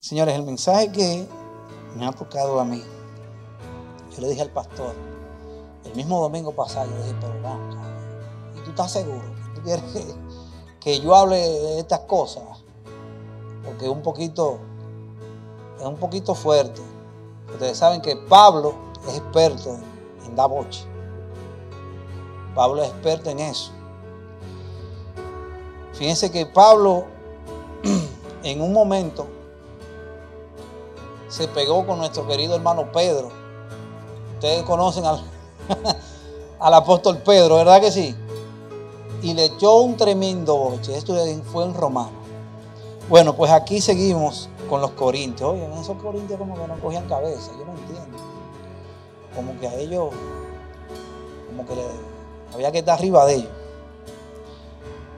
Señores, el mensaje que me ha tocado a mí, yo le dije al pastor, el mismo domingo pasado, yo le dije, pero vamos, ¿y tú estás seguro? ¿Tú quieres que, yo hable de estas cosas? Porque es un poquito, es un poquito fuerte. Ustedes saben que Pablo es experto en dar boche. Pablo es experto en eso. Fíjense que Pablo en un momento se pegó con nuestro querido hermano Pedro. Ustedes conocen al, apóstol Pedro, ¿verdad que sí? Y le echó un tremendo boche. Esto fue en Romano. Bueno, pues aquí seguimos con los corintios. Oye, esos corintios como que no cogían cabeza, yo no entiendo. Como que a ellos, como que había que estar arriba de ellos.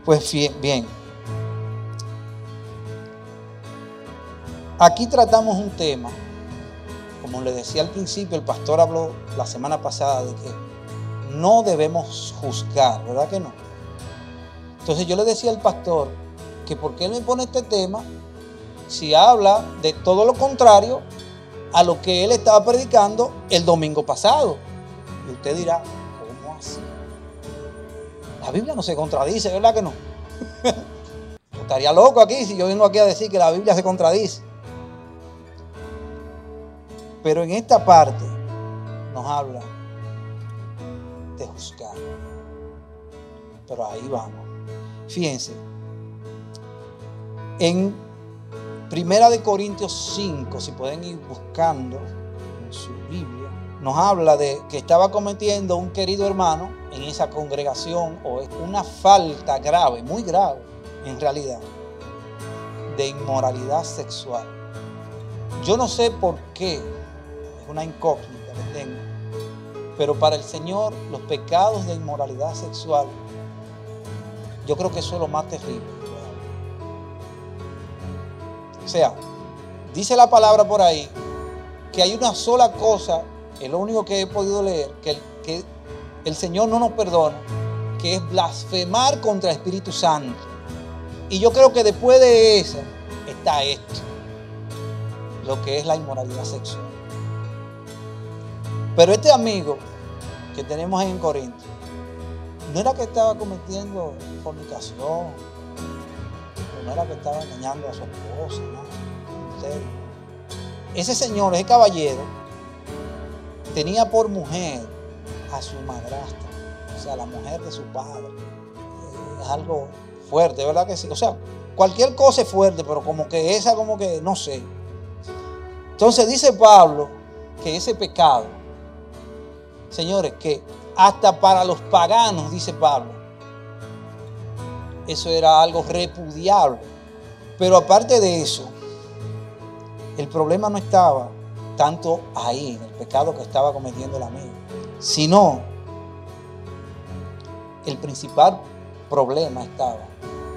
Pues bien, Aquí tratamos un tema, como le decía al principio, el pastor habló la semana pasada de que no debemos juzgar, ¿verdad que no? Entonces yo le decía al pastor que por qué él me pone este tema si habla de todo lo contrario a lo que él estaba predicando el domingo pasado. Y usted dirá, ¿cómo así? La Biblia no se contradice, ¿verdad que no? Estaría loco aquí si yo vengo aquí a decir que la Biblia se contradice. Pero en esta parte nos habla de juzgar. Pero ahí vamos. Fíjense. En Primera de Corintios 5, si pueden ir buscando en su Biblia, nos habla de que estaba cometiendo un querido hermano en esa congregación o una falta grave, muy grave en realidad, de inmoralidad sexual. Yo no sé por qué una incógnita que tengo. Pero para el Señor los pecados de inmoralidad sexual, yo creo que eso es lo más terrible. O sea, dice la palabra por ahí que hay una sola cosa, es lo único que he podido leer, que que el Señor no nos perdona, que es blasfemar contra el Espíritu Santo. Y yo creo que después de eso está esto, lo que es la inmoralidad sexual. Pero este amigo que tenemos en Corinto, no era que estaba cometiendo fornicación, no era que estaba engañando a su esposa, no. Ese señor, ese caballero, tenía por mujer a su madrastra, o sea, la mujer de su padre. Es algo fuerte, ¿verdad que sí? O sea, cualquier cosa es fuerte, pero como que esa, como que, no sé. Entonces dice Pablo que ese pecado Señores, que hasta para los paganos, dice Pablo, eso era algo repudiable. Pero aparte de eso, el problema no estaba tanto ahí, en el pecado que estaba cometiendo el amigo, sino el principal problema estaba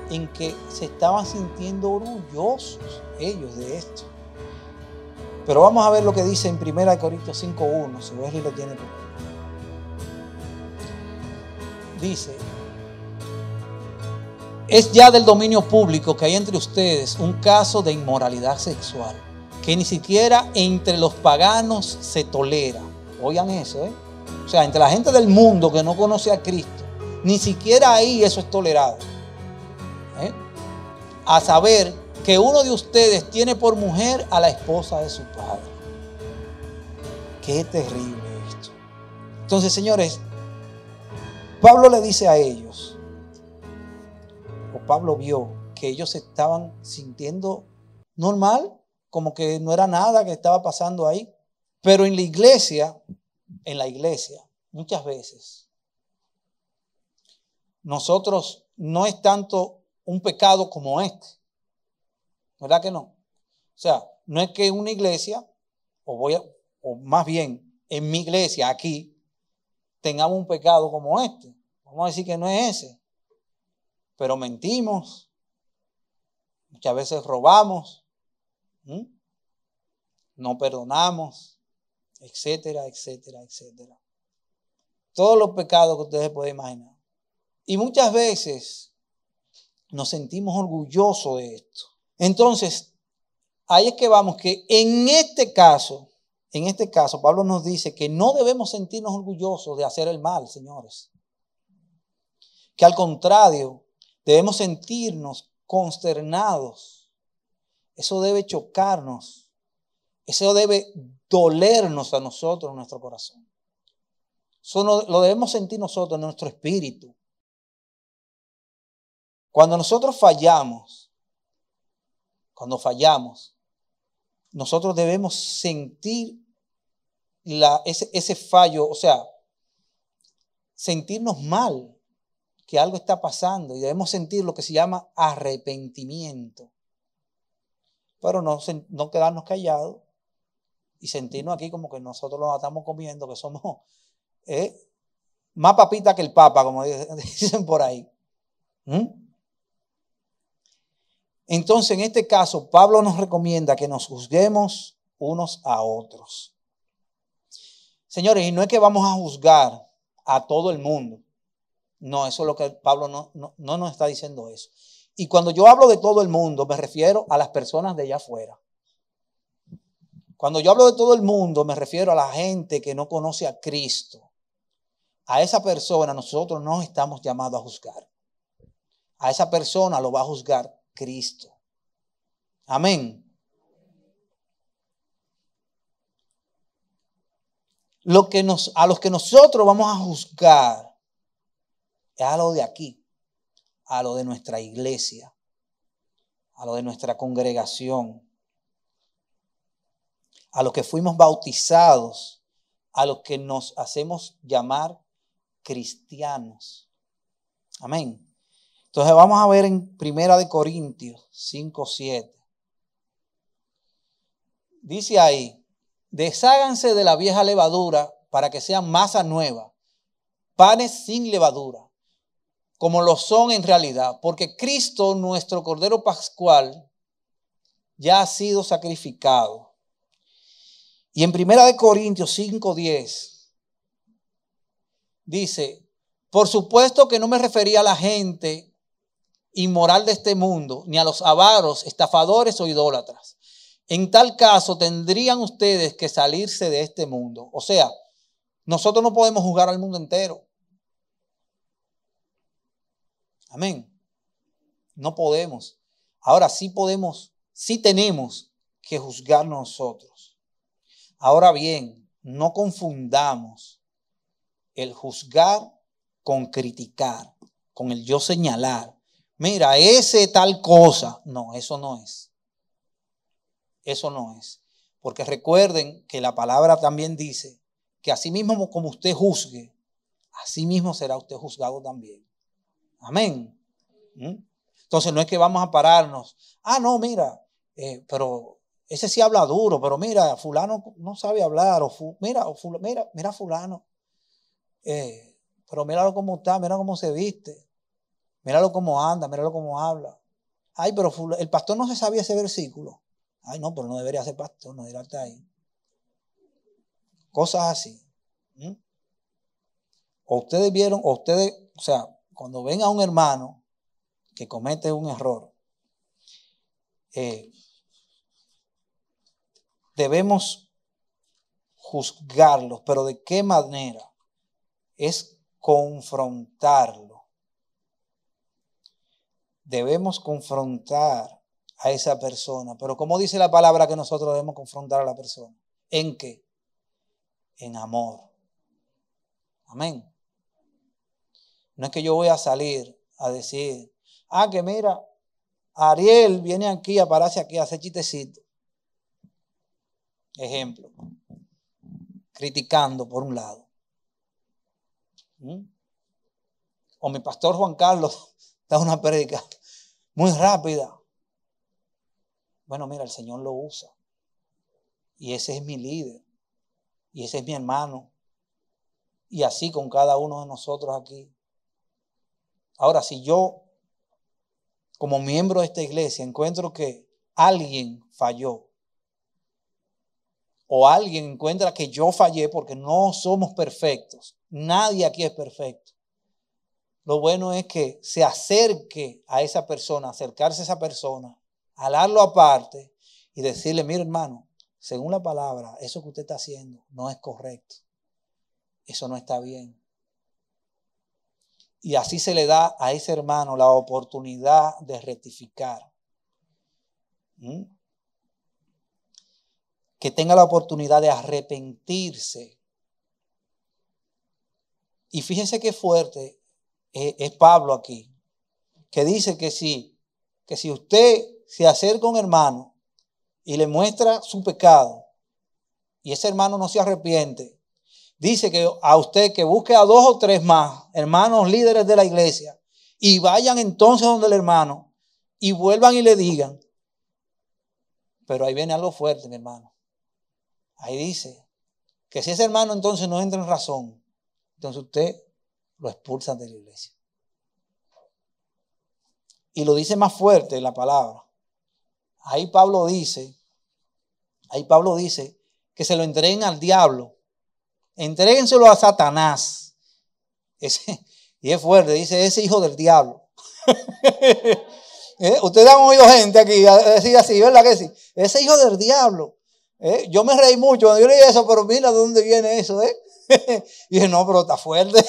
en que se estaban sintiendo orgullosos ellos de esto. Pero vamos a ver lo que dice en 1 Corintios 5.1, si Wesley lo tiene dice, es ya del dominio público que hay entre ustedes un caso de inmoralidad sexual, que ni siquiera entre los paganos se tolera. Oigan eso, ¿eh? O sea, entre la gente del mundo que no conoce a Cristo, ni siquiera ahí eso es tolerado. ¿eh? A saber que uno de ustedes tiene por mujer a la esposa de su padre. Qué terrible esto. Entonces, señores, Pablo le dice a ellos, o Pablo vio que ellos estaban sintiendo normal, como que no era nada que estaba pasando ahí. Pero en la iglesia, en la iglesia, muchas veces, nosotros no es tanto un pecado como este. ¿Verdad que no? O sea, no es que una iglesia, o voy a, o más bien en mi iglesia aquí, tengamos un pecado como este. Vamos a decir que no es ese. Pero mentimos. Muchas veces robamos. No perdonamos. Etcétera, etcétera, etcétera. Todos los pecados que ustedes pueden imaginar. Y muchas veces nos sentimos orgullosos de esto. Entonces, ahí es que vamos, que en este caso, en este caso, Pablo nos dice que no debemos sentirnos orgullosos de hacer el mal, señores. Que al contrario, debemos sentirnos consternados. Eso debe chocarnos. Eso debe dolernos a nosotros en nuestro corazón. Eso lo debemos sentir nosotros en nuestro espíritu. Cuando nosotros fallamos, cuando fallamos, nosotros debemos sentir ese fallo, o sea, sentirnos mal que algo está pasando y debemos sentir lo que se llama arrepentimiento. Pero no, no quedarnos callados y sentirnos aquí como que nosotros nos estamos comiendo, que somos eh, más papita que el papa, como dicen por ahí. ¿Mm? Entonces, en este caso, Pablo nos recomienda que nos juzguemos unos a otros. Señores, y no es que vamos a juzgar a todo el mundo. No, eso es lo que Pablo no, no, no nos está diciendo eso. Y cuando yo hablo de todo el mundo, me refiero a las personas de allá afuera. Cuando yo hablo de todo el mundo, me refiero a la gente que no conoce a Cristo. A esa persona nosotros no estamos llamados a juzgar. A esa persona lo va a juzgar Cristo. Amén. Lo que nos, a los que nosotros vamos a juzgar a lo de aquí, a lo de nuestra iglesia, a lo de nuestra congregación, a los que fuimos bautizados, a los que nos hacemos llamar cristianos. Amén. Entonces vamos a ver en Primera de Corintios 5, 7. Dice ahí, desháganse de la vieja levadura para que sean masa nueva, panes sin levadura, como lo son en realidad, porque Cristo, nuestro Cordero Pascual, ya ha sido sacrificado. Y en Primera de Corintios 5, 10 dice, por supuesto que no me refería a la gente inmoral de este mundo, ni a los avaros, estafadores o idólatras. En tal caso, tendrían ustedes que salirse de este mundo. O sea, nosotros no podemos juzgar al mundo entero. Amén. No podemos. Ahora sí podemos, sí tenemos que juzgar nosotros. Ahora bien, no confundamos el juzgar con criticar, con el yo señalar mira, ese tal cosa. No, eso no es. Eso no es. Porque recuerden que la palabra también dice que así mismo como usted juzgue, así mismo será usted juzgado también. Amén. ¿Mm? Entonces no es que vamos a pararnos. Ah, no, mira, eh, pero ese sí habla duro, pero mira, fulano no sabe hablar, o mira, mira, mira fulano, eh, pero míralo cómo está, mira cómo se viste. Míralo cómo anda, míralo cómo habla. Ay, pero el pastor no se sabía ese versículo. Ay, no, pero no debería ser pastor, no debería estar ahí. Cosas así. O ustedes vieron, o ustedes, o sea, cuando ven a un hermano que comete un error, eh, debemos juzgarlos, pero ¿de qué manera? Es confrontarlo debemos confrontar a esa persona. Pero ¿cómo dice la palabra que nosotros debemos confrontar a la persona? ¿En qué? En amor. Amén. No es que yo voy a salir a decir, ah, que mira, Ariel viene aquí a pararse aquí a hacer chistecito. Ejemplo. Criticando por un lado. ¿Mm? O mi pastor Juan Carlos da una prédica muy rápida. Bueno, mira, el Señor lo usa. Y ese es mi líder. Y ese es mi hermano. Y así con cada uno de nosotros aquí. Ahora, si yo, como miembro de esta iglesia, encuentro que alguien falló, o alguien encuentra que yo fallé porque no somos perfectos, nadie aquí es perfecto. Lo bueno es que se acerque a esa persona, acercarse a esa persona, alarlo aparte y decirle, mire hermano, según la palabra, eso que usted está haciendo no es correcto. Eso no está bien. Y así se le da a ese hermano la oportunidad de rectificar. ¿Mm? Que tenga la oportunidad de arrepentirse. Y fíjense qué fuerte es, Pablo aquí, que dice que si, que si usted se acerca a un hermano y le muestra su pecado y ese hermano no se arrepiente, dice que a usted que busque a dos o tres más hermanos líderes de la iglesia y vayan entonces donde el hermano y vuelvan y le digan. Pero ahí viene algo fuerte, mi hermano. Ahí dice que si ese hermano entonces no entra en razón, entonces usted lo expulsan de la iglesia. Y lo dice más fuerte la palabra. Ahí Pablo dice, ahí Pablo dice que se lo entreguen al diablo. Entréguenselo a Satanás. Y es fuerte, dice ese hijo del diablo. ¿Eh? Ustedes han oído gente aquí decir así, ¿verdad que sí? Ese hijo del diablo. ¿Eh? Yo me reí mucho cuando yo leí eso, pero mira de dónde viene eso, ¿eh? y dije, no, pero está fuerte.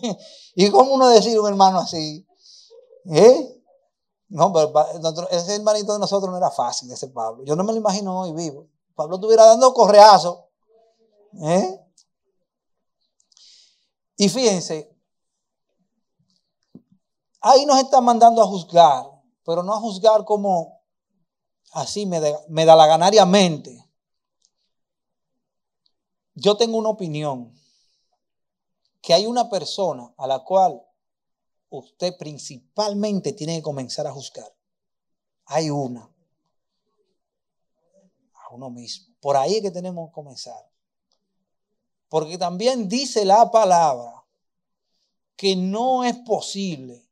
¿Y cómo uno decir un hermano así? ¿Eh? No, pero ese hermanito de nosotros no era fácil, ese Pablo. Yo no me lo imagino hoy vivo. Pablo estuviera dando correazo. ¿Eh? Y fíjense, ahí nos está mandando a juzgar, pero no a juzgar como así me da la ganariamente. Yo tengo una opinión, que hay una persona a la cual usted principalmente tiene que comenzar a juzgar. Hay una. A uno mismo. Por ahí es que tenemos que comenzar. Porque también dice la palabra que no es posible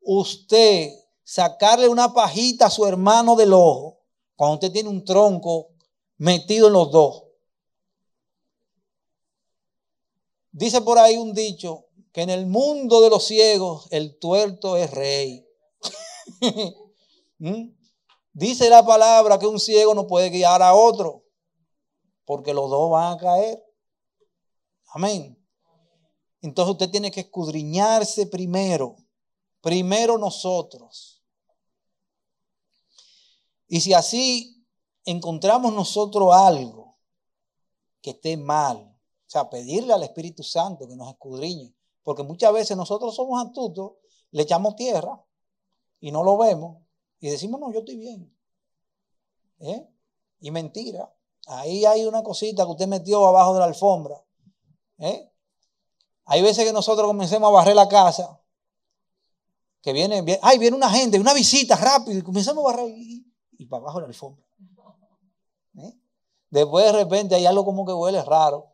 usted sacarle una pajita a su hermano del ojo cuando usted tiene un tronco metido en los dos. Dice por ahí un dicho que en el mundo de los ciegos el tuerto es rey. ¿Mm? Dice la palabra que un ciego no puede guiar a otro porque los dos van a caer. Amén. Entonces usted tiene que escudriñarse primero. Primero nosotros. Y si así encontramos nosotros algo que esté mal, sea, pedirle al Espíritu Santo que nos escudriñe. Porque muchas veces nosotros somos astutos, le echamos tierra y no lo vemos y decimos, no, yo estoy bien. ¿Eh? Y mentira. Ahí hay una cosita que usted metió abajo de la alfombra. ¿Eh? Hay veces que nosotros comencemos a barrer la casa, que viene, ay, viene una gente, una visita rápido, y comenzamos a barrer y, para abajo la alfombra. ¿Eh? Después de repente hay algo como que huele raro.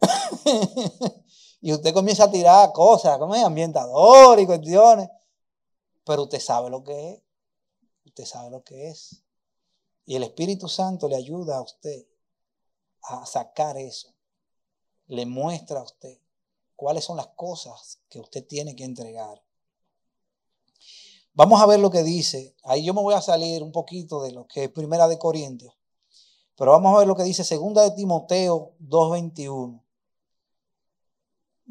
y usted comienza a tirar cosas, como es ambientador y cuestiones. Pero usted sabe lo que es. Usted sabe lo que es. Y el Espíritu Santo le ayuda a usted a sacar eso. Le muestra a usted cuáles son las cosas que usted tiene que entregar. Vamos a ver lo que dice. Ahí yo me voy a salir un poquito de lo que es Primera de Corintios. Pero vamos a ver lo que dice Segunda de Timoteo 2.21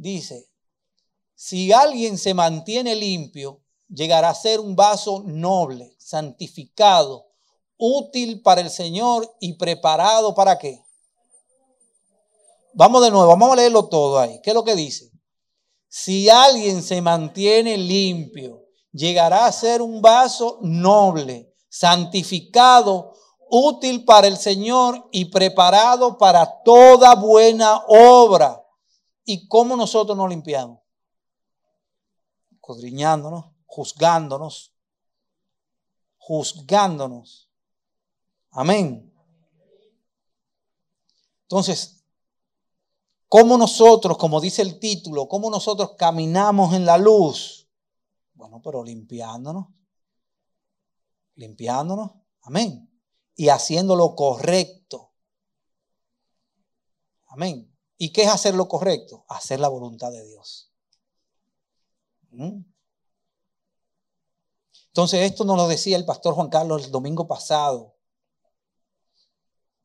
dice, si alguien se mantiene limpio, llegará a ser un vaso noble, santificado, útil para el Señor y preparado para qué. Vamos de nuevo, vamos a leerlo todo ahí. ¿Qué es lo que dice? Si alguien se mantiene limpio, llegará a ser un vaso noble, santificado, útil para el Señor y preparado para toda buena obra. ¿Y cómo nosotros nos limpiamos? Codriñándonos, juzgándonos, juzgándonos. Amén. Entonces, ¿cómo nosotros, como dice el título, cómo nosotros caminamos en la luz? Bueno, pero limpiándonos, limpiándonos, amén. Y haciendo lo correcto. Amén. ¿Y qué es hacer lo correcto? Hacer la voluntad de Dios. ¿Mm? Entonces esto nos lo decía el pastor Juan Carlos el domingo pasado.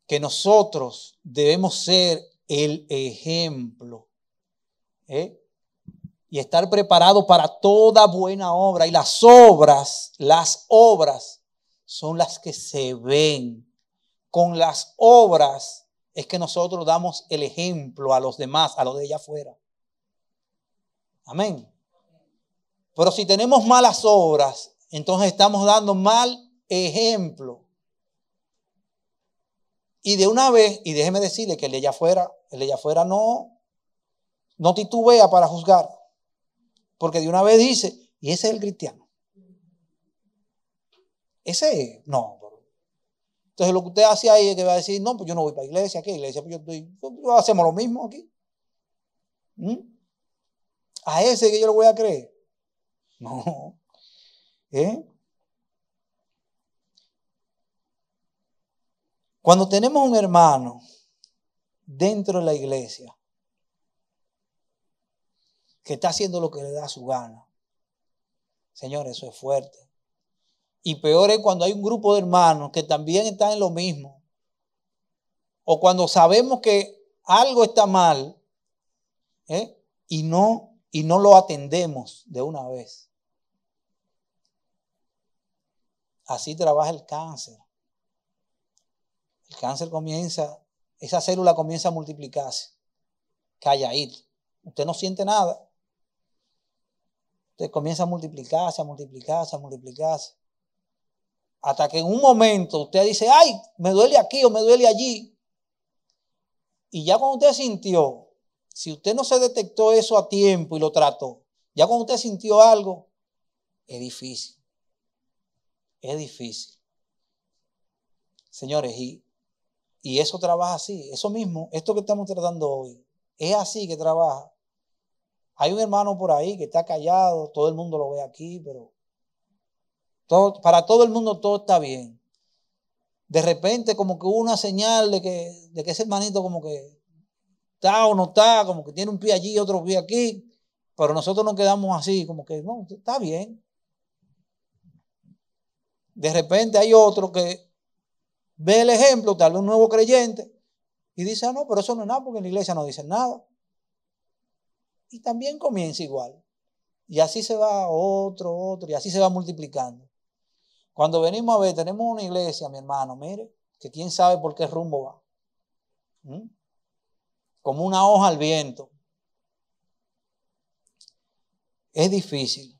que nosotros debemos ser el ejemplo ¿eh? y estar preparados para toda buena obra. Y las obras, las obras son las que se ven. Con las obras es que nosotros damos el ejemplo a los demás, a los de allá afuera. Amén. Pero si tenemos malas obras, entonces estamos dando mal ejemplo. Y de una vez, y déjeme decirle que el de allá afuera, el de allá afuera no, no titubea para juzgar. Porque de una vez dice, y ese es el cristiano. Ese no. Entonces lo que usted hace ahí es que va a decir, no, pues yo no voy para iglesia, ¿qué iglesia? Pues yo, estoy, hacemos lo mismo aquí. ¿Mm? A ese que yo lo voy a creer. No. ¿Eh? Cuando tenemos un hermano dentro de la iglesia que está haciendo lo que le da su gana, Señor, eso es fuerte. Y peor es cuando hay un grupo de hermanos que también están en lo mismo. O cuando sabemos que algo está mal ¿eh? y, no, y no lo atendemos de una vez. Así trabaja el cáncer. El cáncer comienza, esa célula comienza a multiplicarse. ahí. Usted no siente nada. Usted comienza a multiplicarse, a multiplicarse, a multiplicarse. Hasta que en un momento usted dice, ay, me duele aquí o me duele allí. Y ya cuando usted sintió, si usted no se detectó eso a tiempo y lo trató, ya cuando usted sintió algo, es difícil. Es difícil. Señores, y y eso trabaja así, eso mismo, esto que estamos tratando hoy, es así que trabaja. Hay un hermano por ahí que está callado, todo el mundo lo ve aquí, pero todo, para todo el mundo todo está bien. De repente como que hubo una señal de que, de que ese hermanito como que está o no está, como que tiene un pie allí y otro pie aquí, pero nosotros nos quedamos así, como que no, está bien. De repente hay otro que ve el ejemplo, tal vez un nuevo creyente, y dice, ah, no, pero eso no es nada, porque en la iglesia no dicen nada. Y también comienza igual. Y así se va otro, otro, y así se va multiplicando. Cuando venimos a ver, tenemos una iglesia, mi hermano, mire, que quién sabe por qué rumbo va. ¿Mm? Como una hoja al viento. Es difícil.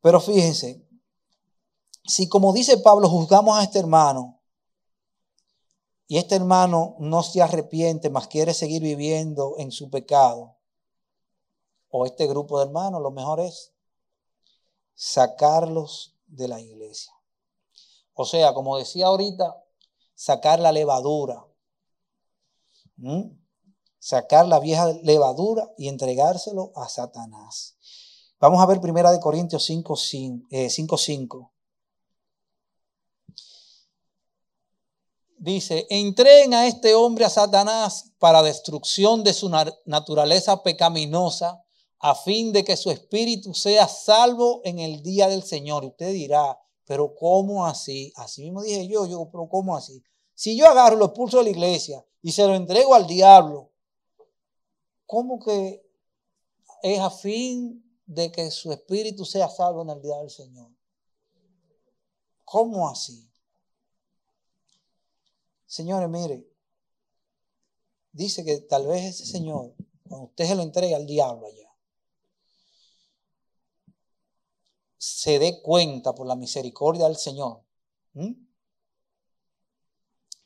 Pero fíjense, si como dice Pablo juzgamos a este hermano y este hermano no se arrepiente, más quiere seguir viviendo en su pecado, o este grupo de hermanos, lo mejor es sacarlos de la iglesia. O sea, como decía ahorita, sacar la levadura. Sacar la vieja levadura y entregárselo a Satanás. Vamos a ver primera de Corintios 5, 5. Dice, entreguen a este hombre a Satanás para destrucción de su naturaleza pecaminosa, a fin de que su espíritu sea salvo en el día del Señor. Y usted dirá, pero ¿cómo así? Así mismo dije yo, yo, pero ¿cómo así? Si yo agarro, lo expulso de la iglesia y se lo entrego al diablo, ¿cómo que es a fin de que su espíritu sea salvo en el día del Señor? ¿Cómo así? Señores, mire, dice que tal vez ese Señor, cuando usted se lo entrega al diablo allá, se dé cuenta por la misericordia del Señor,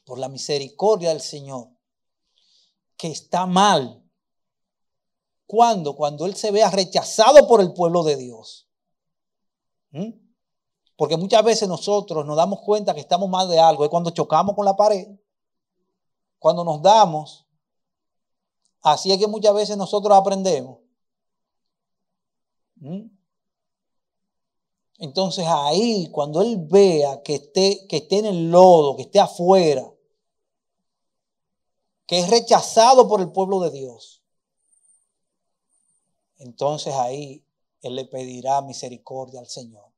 por la misericordia del Señor, que está mal. ¿Cuándo? Cuando Él se vea rechazado por el pueblo de Dios. Porque muchas veces nosotros nos damos cuenta que estamos mal de algo. Es cuando chocamos con la pared. Cuando nos damos. Así es que muchas veces nosotros aprendemos. ¿Mm? Entonces ahí, cuando Él vea que esté, que esté en el lodo, que esté afuera, que es rechazado por el pueblo de Dios, entonces ahí Él le pedirá misericordia al Señor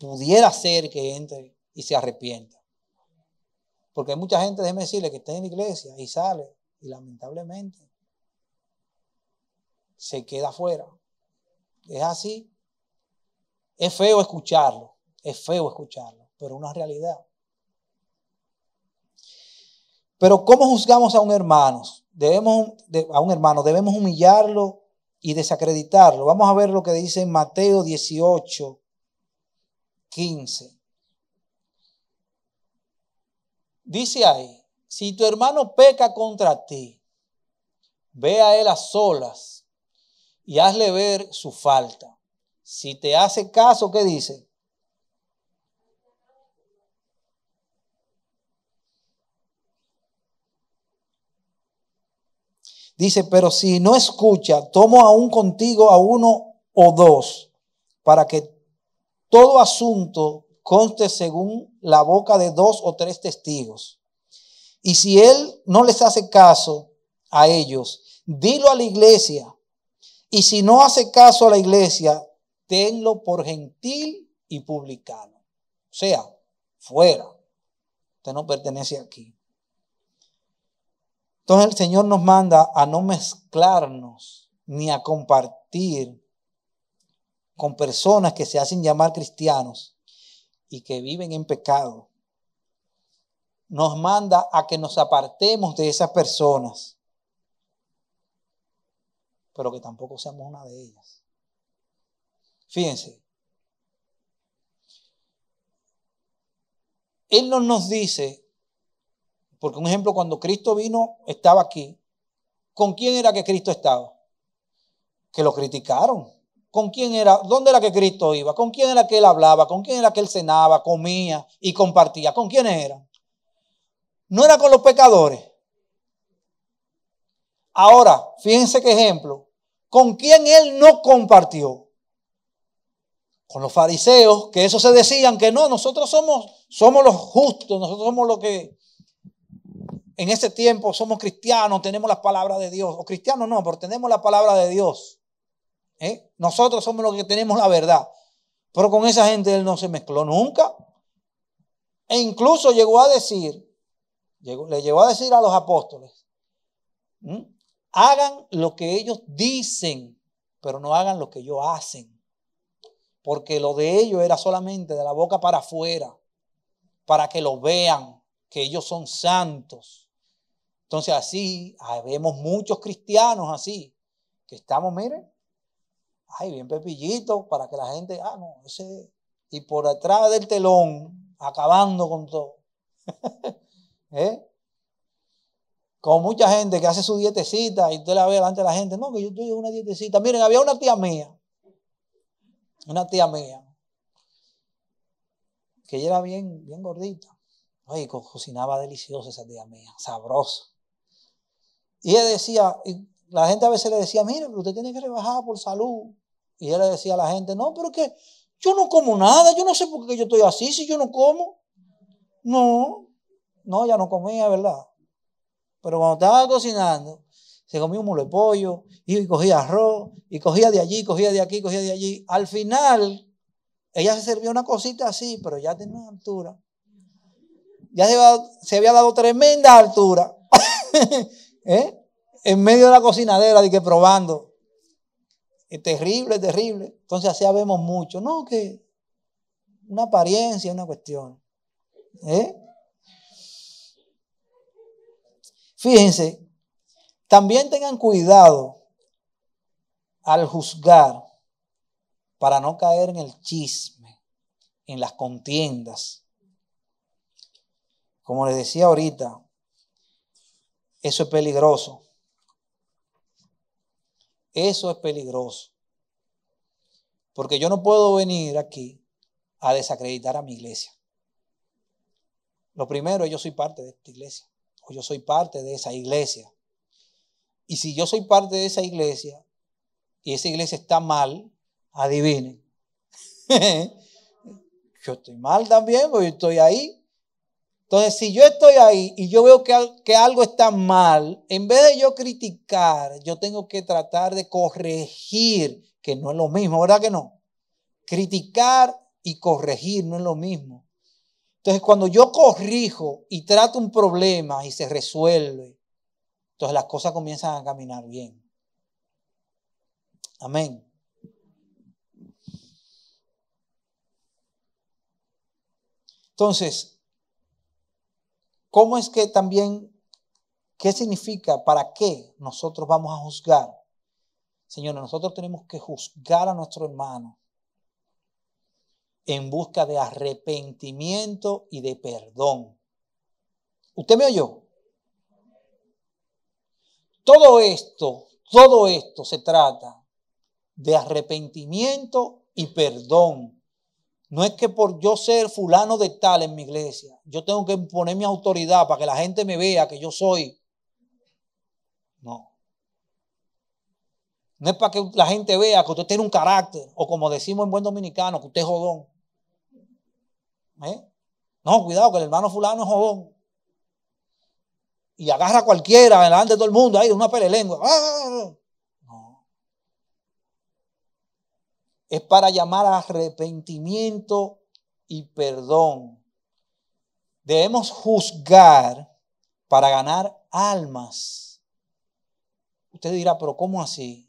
pudiera ser que entre y se arrepienta. Porque hay mucha gente, déjeme decirle, que está en la iglesia y sale y lamentablemente se queda afuera. Es así. Es feo escucharlo, es feo escucharlo, pero una realidad. Pero ¿cómo juzgamos a un hermano? Debemos, a un hermano, debemos humillarlo y desacreditarlo. Vamos a ver lo que dice en Mateo 18, 15. Dice ahí, si tu hermano peca contra ti, ve a él a solas y hazle ver su falta. Si te hace caso, ¿qué dice? Dice, pero si no escucha, tomo aún contigo a uno o dos, para que todo asunto conste según la boca de dos o tres testigos. Y si él no les hace caso a ellos, dilo a la iglesia. Y si no hace caso a la iglesia, tenlo por gentil y publicano. O sea, fuera. Usted no pertenece aquí. Entonces el Señor nos manda a no mezclarnos ni a compartir con personas que se hacen llamar cristianos y que viven en pecado. Nos manda a que nos apartemos de esas personas, pero que tampoco seamos una de ellas. Fíjense, Él no nos dice porque un ejemplo, cuando Cristo vino, estaba aquí. ¿Con quién era que Cristo estaba? Que lo criticaron. ¿Con quién era? ¿Dónde era que Cristo iba? ¿Con quién era que él hablaba? ¿Con quién era que él cenaba, comía y compartía? ¿Con quiénes eran? No era con los pecadores. Ahora, fíjense qué ejemplo. ¿Con quién él no compartió? Con los fariseos, que eso se decían que no, nosotros somos, somos los justos, nosotros somos los que en ese tiempo somos cristianos, tenemos las palabras de Dios. O cristianos no, pero tenemos la palabra de Dios. ¿Eh? Nosotros somos los que tenemos la verdad. Pero con esa gente él no se mezcló nunca. E incluso llegó a decir, le llegó a decir a los apóstoles, hagan lo que ellos dicen, pero no hagan lo que ellos hacen. Porque lo de ellos era solamente de la boca para afuera, para que lo vean, que ellos son santos. Entonces así, vemos muchos cristianos así, que estamos, miren, ay, bien pepillito para que la gente, ah, no, ese, y por detrás del telón, acabando con todo. ¿Eh? Con mucha gente que hace su dietecita y usted la ve delante de la gente, no, que yo estoy en una dietecita. Miren, había una tía mía, una tía mía, que ella era bien, bien gordita. Ay, cocinaba delicioso esa tía mía, sabroso. Y ella decía, y la gente a veces le decía, mire, pero usted tiene que rebajar por salud. Y él le decía a la gente, no, pero que yo no como nada, yo no sé por qué yo estoy así si yo no como. No, no, ya no comía, ¿verdad? Pero cuando estaba cocinando, se comía un mulo de pollo, y cogía arroz, y cogía de allí, cogía de aquí, cogía de allí. Al final, ella se servía una cosita así, pero ya tenía altura. Ya se, se había dado tremenda altura. ¿Eh? En medio de la cocinadera, de que probando. Es terrible, terrible. Entonces así vemos mucho. No, que una apariencia, una cuestión. ¿Eh? Fíjense, también tengan cuidado al juzgar para no caer en el chisme, en las contiendas. Como les decía ahorita, eso es peligroso. Eso es peligroso. Porque yo no puedo venir aquí a desacreditar a mi iglesia. Lo primero, yo soy parte de esta iglesia. O yo soy parte de esa iglesia. Y si yo soy parte de esa iglesia y esa iglesia está mal, adivinen. yo estoy mal también, porque yo estoy ahí. Entonces, si yo estoy ahí y yo veo que, algo está mal, en vez de yo criticar, yo tengo que tratar de corregir, que no es lo mismo, ¿verdad que no? Criticar y corregir no es lo mismo. Entonces, cuando yo corrijo y trato un problema y se resuelve, entonces las cosas comienzan a caminar bien. Amén. Entonces, ¿cómo es que también, qué significa, para qué nosotros vamos a juzgar? Señores, nosotros tenemos que juzgar a nuestro hermano en busca de arrepentimiento y de perdón. ¿Usted me oyó? Todo esto, todo esto se trata de arrepentimiento y perdón. No es que por yo ser fulano de tal en mi iglesia, yo tengo que poner mi autoridad para que la gente me vea que yo soy. No. No es para que la gente vea que usted tiene un carácter, o como decimos en buen dominicano, que usted es jodón. ¿Eh? No, cuidado, que el hermano fulano es jodón. Y agarra a cualquiera delante de todo el mundo, ahí, una pelelengua. ¡Ah! No. Es para llamar a arrepentimiento y perdón. Debemos juzgar para ganar almas. Usted dirá, pero ¿cómo así?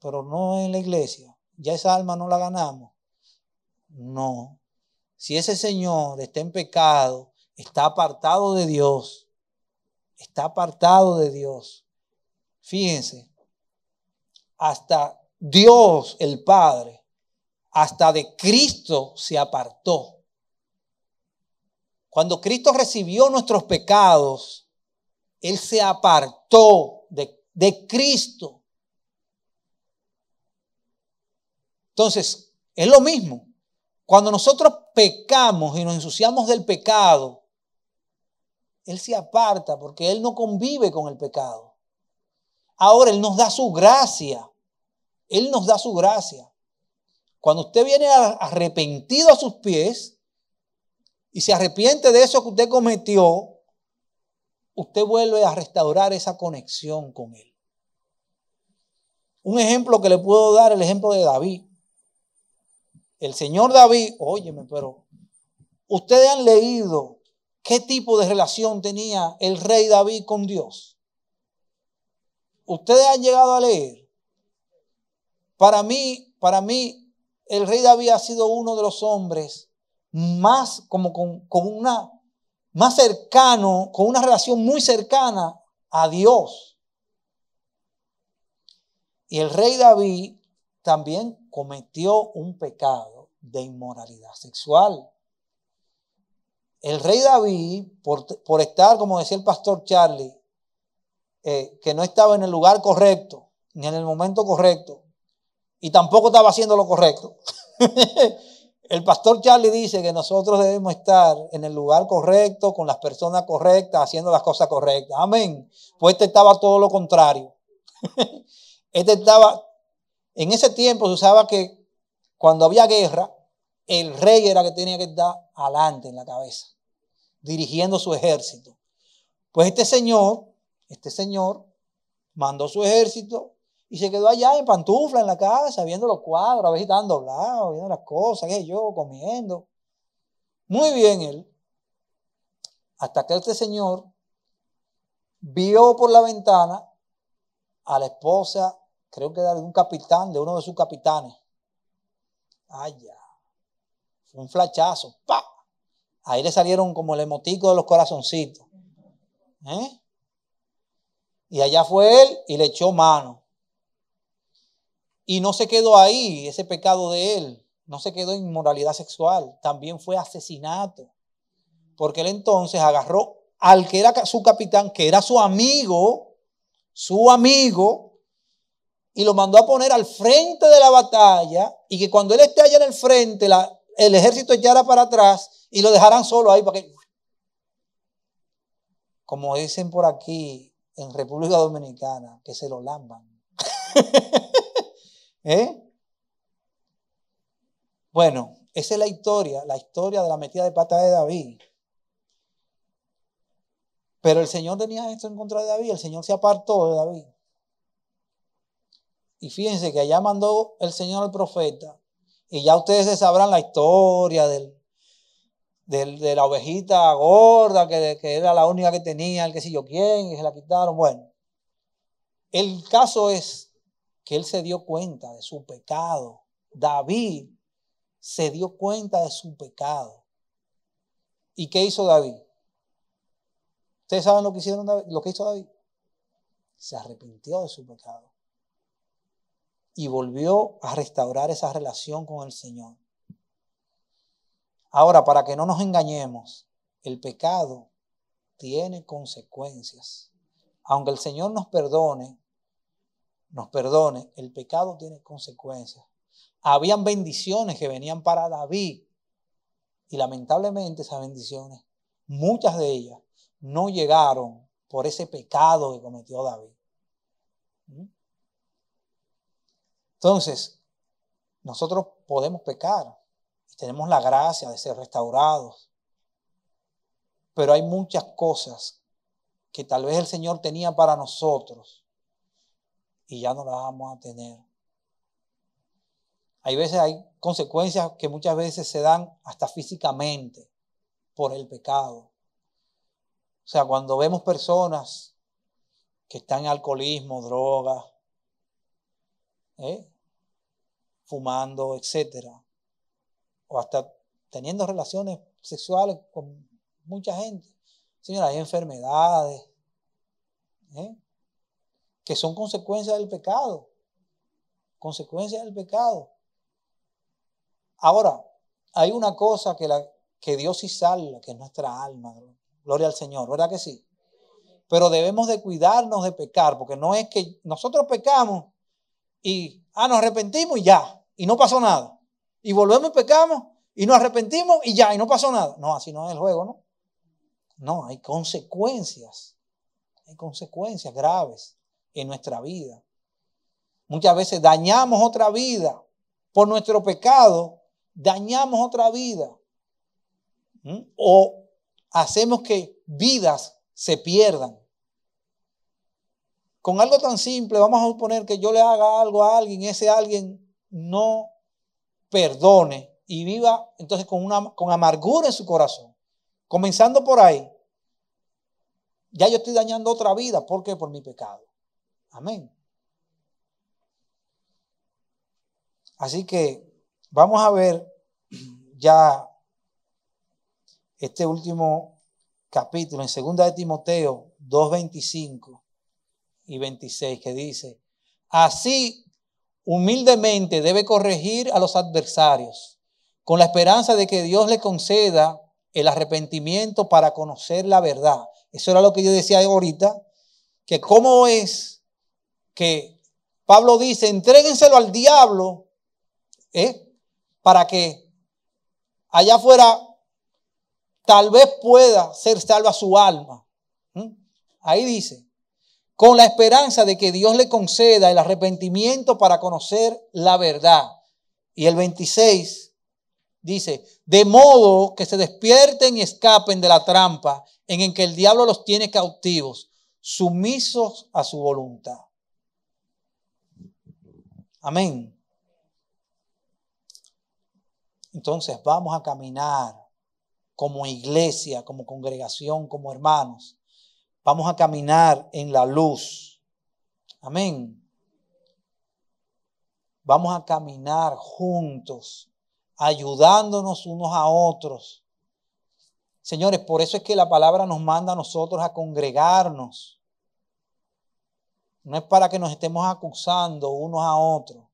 Pero no en la iglesia. Ya esa alma no la ganamos. No. Si ese Señor está en pecado, está apartado de Dios, está apartado de Dios. Fíjense, hasta Dios el Padre, hasta de Cristo se apartó. Cuando Cristo recibió nuestros pecados, Él se apartó de, de Cristo. Entonces, es lo mismo. Cuando nosotros pecamos y nos ensuciamos del pecado, Él se aparta porque Él no convive con el pecado. Ahora Él nos da su gracia. Él nos da su gracia. Cuando usted viene arrepentido a sus pies y se arrepiente de eso que usted cometió, usted vuelve a restaurar esa conexión con Él. Un ejemplo que le puedo dar, el ejemplo de David el señor David, óyeme, pero ustedes han leído qué tipo de relación tenía el rey David con Dios. Ustedes han llegado a leer. Para mí, para mí, el rey David ha sido uno de los hombres más como con, una más cercano, con una relación muy cercana a Dios. Y el rey David también cometió un pecado de inmoralidad sexual. El rey David, por, estar, como decía el pastor Charlie, eh, que no estaba en el lugar correcto, ni en el momento correcto, y tampoco estaba haciendo lo correcto. el pastor Charlie dice que nosotros debemos estar en el lugar correcto, con las personas correctas, haciendo las cosas correctas. Amén. Pues este estaba todo lo contrario. este estaba en ese tiempo se usaba que cuando había guerra, el rey era que tenía que estar adelante en la cabeza, dirigiendo su ejército. Pues este señor, este señor, mandó su ejército y se quedó allá en pantufla en la casa, viendo los cuadros, a ver si estaban doblados, viendo las cosas, qué yo, comiendo. Muy bien él. Hasta que este señor vio por la ventana a la esposa creo que de un capitán, de uno de sus capitanes. Ya. Fue un flachazo. ¡Pa! Ahí le salieron como el emotico de los corazoncitos. ¿Eh? Y allá fue él y le echó mano. Y no se quedó ahí, ese pecado de él. No se quedó en inmoralidad sexual. También fue asesinato. Porque él entonces agarró al que era su capitán, que era su amigo, su amigo, y lo mandó a poner al frente de la batalla y que cuando él esté allá en el frente, el ejército echara para atrás y lo dejaran solo ahí para que, como dicen por aquí en República Dominicana, que se lo lamban. ¿Eh? Bueno, esa es la historia, la historia de la metida de pata de David. Pero el Señor tenía esto en contra de David, el Señor se apartó de David. Y fíjense que allá mandó el Señor al profeta. Y ya ustedes sabrán la historia del, de, la ovejita gorda, que, que, era la única que tenía, el que sé yo quién, y se la quitaron. Bueno, el caso es que él se dio cuenta de su pecado. David se dio cuenta de su pecado. ¿Y qué hizo David? ¿Ustedes saben lo que, hicieron lo que hizo David? Se arrepintió de su pecado y volvió a restaurar esa relación con el Señor. Ahora, para que no nos engañemos, el pecado tiene consecuencias. Aunque el Señor nos perdone, nos perdone, el pecado tiene consecuencias. Habían bendiciones que venían para David y lamentablemente esas bendiciones, muchas de ellas, no llegaron por ese pecado que cometió David. ¿Mm? Entonces, nosotros podemos pecar, tenemos la gracia de ser restaurados. Pero hay muchas cosas que tal vez el Señor tenía para nosotros y ya no las vamos a tener. Hay veces hay consecuencias que muchas veces se dan hasta físicamente por el pecado. O sea, cuando vemos personas que están en alcoholismo, droga, ¿eh? fumando, etcétera, o hasta teniendo relaciones sexuales con mucha gente. Señora, hay enfermedades ¿eh? Que son consecuencias del pecado. Consecuencias del pecado. Ahora, hay una cosa que, la, que Dios sí salva, que es nuestra alma. Gloria al Señor, ¿verdad que sí? Pero debemos de cuidarnos de pecar, porque no es que nosotros pecamos y, ah, nos arrepentimos y ya, y no pasó nada y volvemos y pecamos y nos arrepentimos y ya, y no pasó nada. No, así no es el juego, ¿no? No, hay consecuencias. Hay consecuencias graves en nuestra vida. Muchas veces dañamos otra vida por nuestro pecado, dañamos otra vida. O hacemos que vidas se pierdan. Con algo tan simple, vamos a suponer que yo le haga algo a alguien, ese alguien no perdone y viva entonces con, una, con amargura en su corazón. Comenzando por ahí, ya yo estoy dañando otra vida. ¿Por qué? Por mi pecado. Amén. Así que vamos a ver ya este último capítulo en 2 de Timoteo 2.25 y 26 que dice, así humildemente debe corregir a los adversarios, con la esperanza de que Dios le conceda el arrepentimiento para conocer la verdad. Eso era lo que yo decía ahorita, que cómo es que Pablo dice, entréguenselo al diablo, ¿eh? para que allá afuera tal vez pueda ser salva su alma. Ahí dice, con la esperanza de que Dios le conceda el arrepentimiento para conocer la verdad. Y el 26 dice, de modo que se despierten y escapen de la trampa en que el diablo los tiene cautivos, sumisos a su voluntad. Amén. Entonces vamos a caminar como iglesia, como congregación, como hermanos, Vamos a caminar en la luz. Amén. Vamos a caminar juntos, ayudándonos unos a otros. Señores, por eso es que la palabra nos manda a nosotros a congregarnos. No es para que nos estemos acusando unos a otros.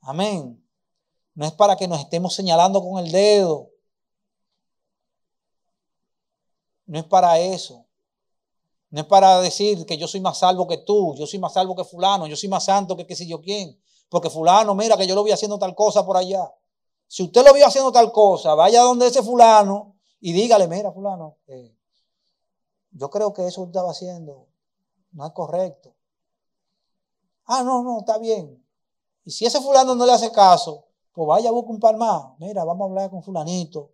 Amén. No es para que nos estemos señalando con el dedo. No es para eso. No es para decir que yo soy más salvo que tú, yo soy más salvo que fulano, yo soy más santo que qué sé yo quién. Porque fulano, mira que yo lo vi haciendo tal cosa por allá. Si usted lo vio haciendo tal cosa, vaya donde ese fulano y dígale, mira fulano, eh, yo creo que eso estaba haciendo no es correcto. Ah, no, no, está bien. Y si ese fulano no le hace caso, pues vaya a buscar un par más. Mira, vamos a hablar con fulanito,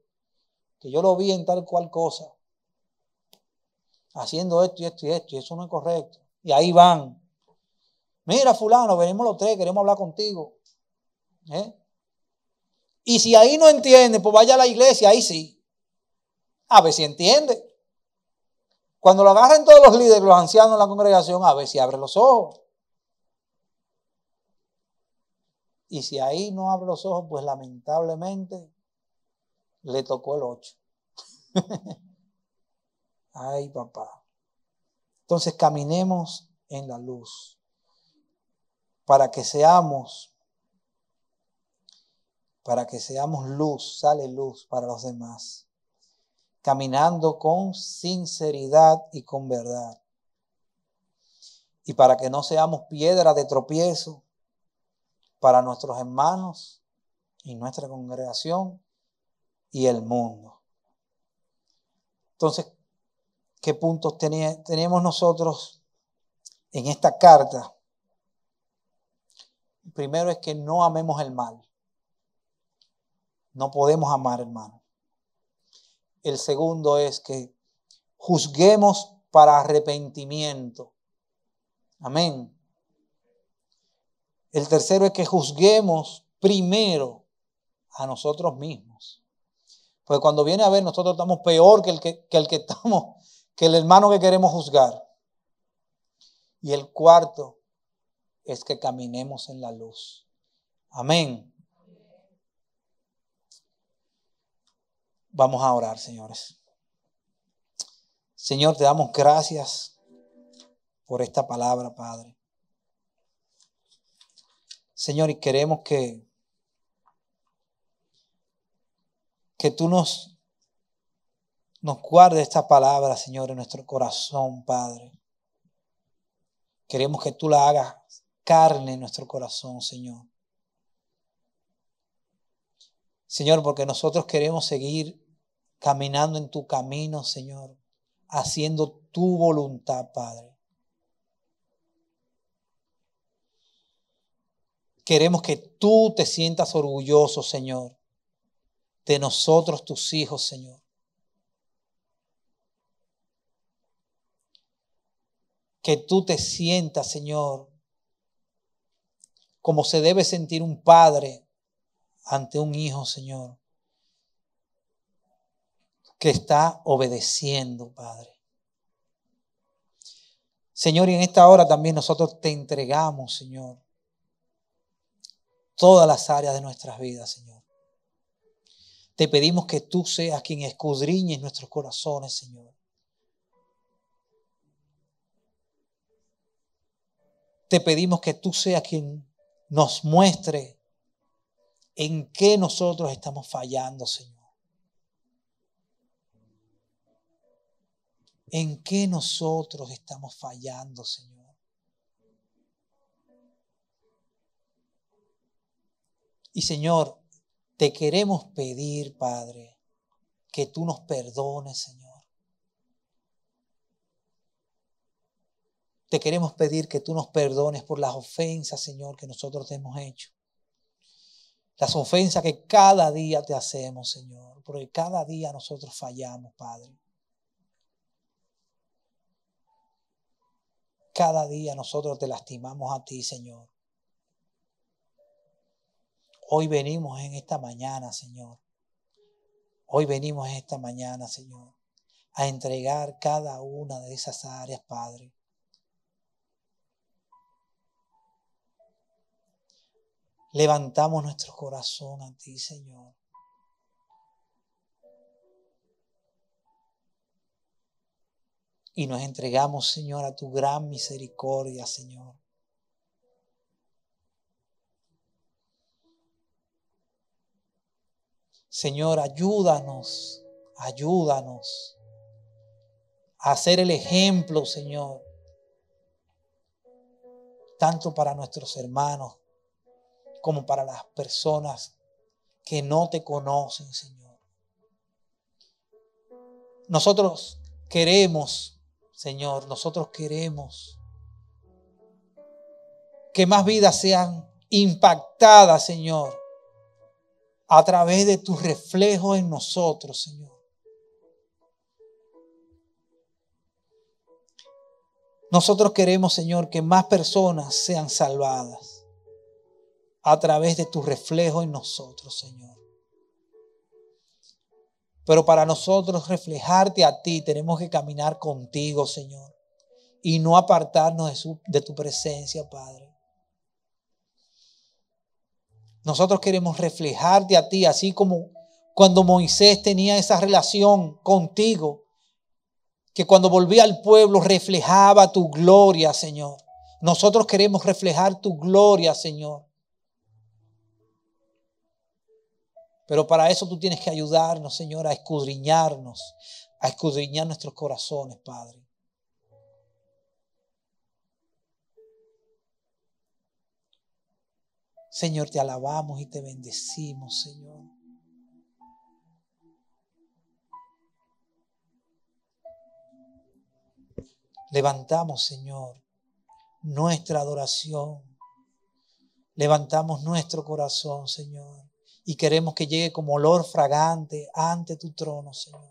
que yo lo vi en tal cual cosa haciendo esto y esto y esto, y eso no es correcto. Y ahí van. Mira, fulano, venimos los tres, queremos hablar contigo. ¿Eh? Y si ahí no entiende, pues vaya a la iglesia, ahí sí. A ver si entiende. Cuando lo agarren todos los líderes, los ancianos de la congregación, a ver si abre los ojos. Y si ahí no abre los ojos, pues lamentablemente le tocó el 8. Ay, papá. Entonces caminemos en la luz para que seamos, para que seamos luz, sale luz para los demás, caminando con sinceridad y con verdad. Y para que no seamos piedra de tropiezo para nuestros hermanos y nuestra congregación y el mundo. Entonces, ¿qué puntos tenemos nosotros en esta carta? Primero es que no amemos el mal. No podemos amar el mal. El segundo es que juzguemos para arrepentimiento. Amén. El tercero es que juzguemos primero a nosotros mismos. Porque cuando viene a ver, nosotros estamos peor que el que, el que estamos, que el hermano que queremos juzgar. Y el cuarto es que caminemos en la luz. Amén. Vamos a orar, señores. Señor, te damos gracias por esta palabra, Padre. Señor, y queremos que, que tú nos, nos guardes esta palabra, Señor, en nuestro corazón, Padre. Queremos que tú la hagas carne en nuestro corazón, Señor. Señor, porque nosotros queremos seguir caminando en tu camino, Señor, haciendo tu voluntad, Padre. Queremos que tú te sientas orgulloso, Señor, de nosotros, tus hijos, Señor. Que tú te sientas, Señor, como se debe sentir un padre ante un hijo, Señor, que está obedeciendo, Padre. Señor, y en esta hora también nosotros te entregamos, Señor, todas las áreas de nuestras vidas, Señor. Te pedimos que tú seas quien escudriñes nuestros corazones, Señor. Te pedimos que tú seas quien nos muestre en qué nosotros estamos fallando, Señor. ¿En qué nosotros estamos fallando, Señor? Y Señor, te queremos pedir, Padre, que tú nos perdones, Señor. Te queremos pedir que tú nos perdones por las ofensas, Señor, que nosotros te hemos hecho. Las ofensas que cada día te hacemos, Señor, porque cada día nosotros fallamos, Padre. Cada día nosotros te lastimamos a ti, Señor. Hoy venimos en esta mañana, Señor. Hoy venimos en esta mañana, Señor, a entregar cada una de esas áreas, Padre. Levantamos nuestro corazón a ti, Señor. Y nos entregamos, Señor, a tu gran misericordia, Señor. Señor, ayúdanos, ayúdanos a hacer el ejemplo, Señor, tanto para nuestros hermanos como para las personas que no te conocen, Señor. Nosotros queremos, Señor, nosotros queremos que más vidas sean impactadas, Señor, a través de tu reflejo en nosotros, Señor. Nosotros queremos, Señor, que más personas sean salvadas a través de tu reflejo en nosotros, Señor. Pero para nosotros reflejarte a ti, tenemos que caminar contigo, Señor. Y no apartarnos de, de tu presencia, Padre. Nosotros queremos reflejarte a ti, así como cuando Moisés tenía esa relación contigo, que cuando volvía al pueblo reflejaba tu gloria, Señor. Nosotros queremos reflejar tu gloria, Señor. Pero para eso tú tienes que ayudarnos, Señor, a escudriñarnos, a escudriñar nuestros corazones, Padre. Señor, te alabamos y te bendecimos, Señor. Levantamos, Señor, nuestra adoración. Levantamos nuestro corazón, Señor. Y queremos que llegue como olor fragante ante tu trono, Señor.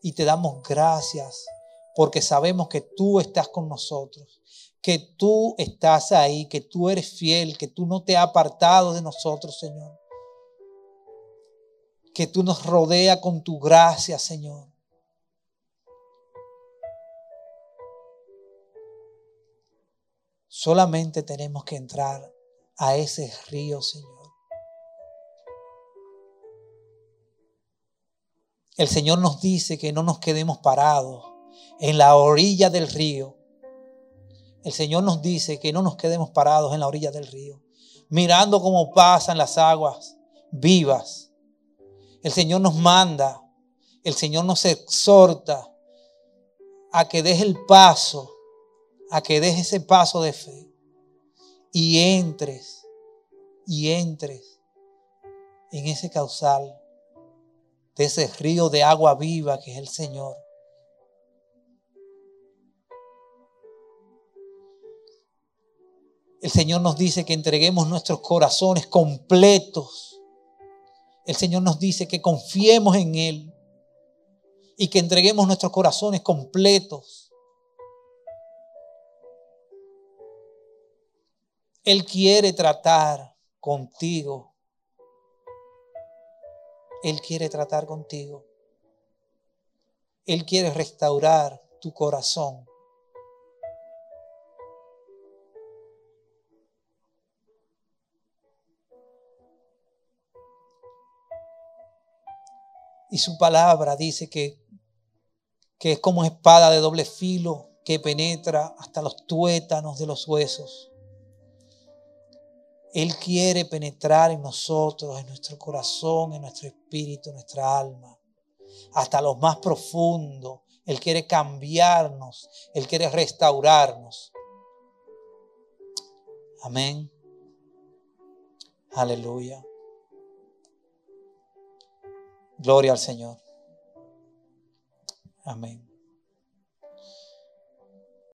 Y te damos gracias porque sabemos que tú estás con nosotros, que tú estás ahí, que tú eres fiel, que tú no te has apartado de nosotros, Señor. Que tú nos rodea con tu gracia, Señor. Solamente tenemos que entrar a ese río, Señor. El Señor nos dice que no nos quedemos parados en la orilla del río. El Señor nos dice que no nos quedemos parados en la orilla del río, mirando cómo pasan las aguas vivas. El Señor nos manda, el Señor nos exhorta a que deje el paso, a que deje ese paso de fe y entres, y entres en ese causal de ese río de agua viva que es el Señor. El Señor nos dice que entreguemos nuestros corazones completos. El Señor nos dice que confiemos en Él y que entreguemos nuestros corazones completos. Él quiere tratar contigo. Él quiere tratar contigo. Él quiere restaurar tu corazón. Y su palabra dice que, que es como espada de doble filo que penetra hasta los tuétanos de los huesos. Él quiere penetrar en nosotros, en nuestro corazón, en nuestro espíritu, en nuestra alma, hasta lo más profundo. Él quiere cambiarnos, Él quiere restaurarnos. Amén. Aleluya. Gloria al Señor. Amén.